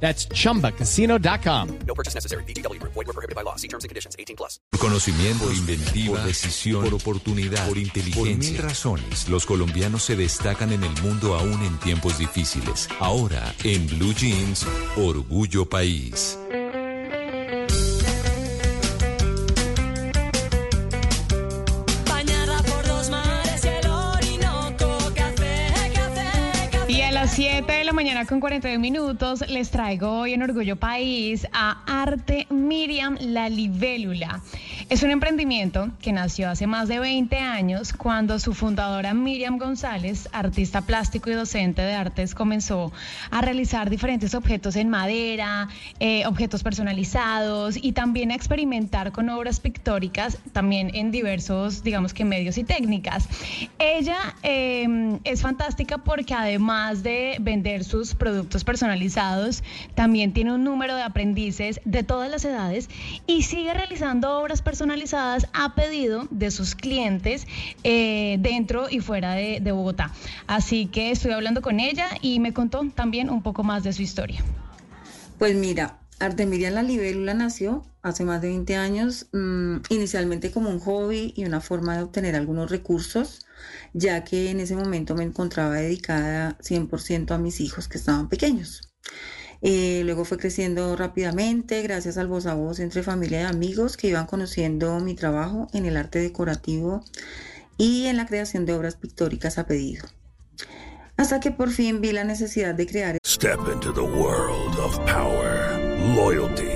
That's chumbacasino.com. No purchase necessary. BGW. Void were prohibited by law. See terms and conditions. 18 plus. Por conocimiento, por inventiva, por decisión, por oportunidad, por inteligencia. Por mil razones, los colombianos se destacan en el mundo aún en tiempos difíciles. Ahora, en Blue Jeans, Orgullo País. Las 7 de la mañana con 42 minutos les traigo hoy en Orgullo País a Arte Miriam La Libélula. Es un emprendimiento que nació hace más de 20 años cuando su fundadora Miriam González, artista plástico y docente de artes, comenzó a realizar diferentes objetos en madera, eh, objetos personalizados y también a experimentar con obras pictóricas, también en diversos, digamos que medios y técnicas. Ella eh, es fantástica porque además de vender sus productos personalizados, también tiene un número de aprendices de todas las edades y sigue realizando obras personalizadas a pedido de sus clientes eh, dentro y fuera de, Bogotá. Así que estoy hablando con ella y me contó también un poco más de su historia. Pues mira, Artemirian la libélula nació hace más de 20 años, mm, inicialmente como un hobby y una forma de obtener algunos recursos, ya que en ese momento me encontraba dedicada 100% a mis hijos que estaban pequeños. Eh, luego fue creciendo rápidamente gracias al voz a voz entre familia y amigos que iban conociendo mi trabajo en el arte decorativo y en la creación de obras pictóricas a pedido. Hasta que por fin vi la necesidad de crear Step into the world of power, loyalty,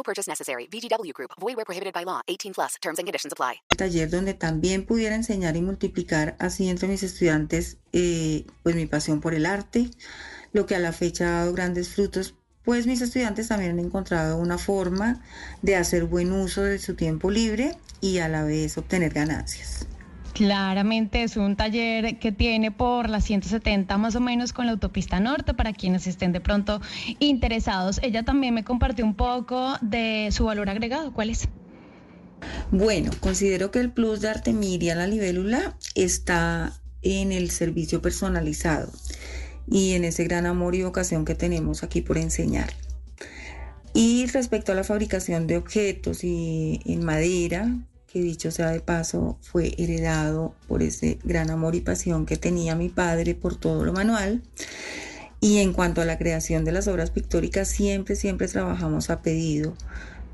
No purchase necessary. VGW Group. Void were prohibited by law. 18 plus. Terms and conditions apply. taller donde también pudiera enseñar y multiplicar así entre mis estudiantes eh, pues mi pasión por el arte, lo que a la fecha ha dado grandes frutos, pues mis estudiantes también han encontrado una forma de hacer buen uso de su tiempo libre y a la vez obtener ganancias. Claramente es un taller que tiene por la 170 más o menos con la autopista norte para quienes estén de pronto interesados. Ella también me compartió un poco de su valor agregado. ¿Cuál es? Bueno, considero que el plus de Artemiria la libélula está en el servicio personalizado y en ese gran amor y vocación que tenemos aquí por enseñar. Y respecto a la fabricación de objetos y en madera, que dicho sea de paso, fue heredado por ese gran amor y pasión que tenía mi padre por todo lo manual. Y en cuanto a la creación de las obras pictóricas, siempre, siempre trabajamos a pedido,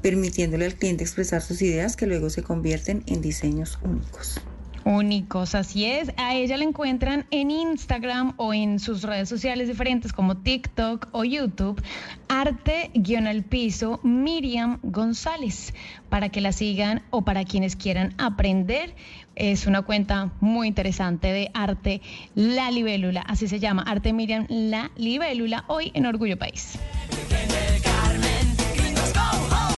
permitiéndole al cliente expresar sus ideas que luego se convierten en diseños únicos. Únicos, así es. A ella la encuentran en Instagram o en sus redes sociales diferentes como TikTok o YouTube. Arte-al piso Miriam González. Para que la sigan o para quienes quieran aprender. Es una cuenta muy interesante de Arte La Libélula. Así se llama, Arte Miriam La Libélula, hoy en Orgullo País.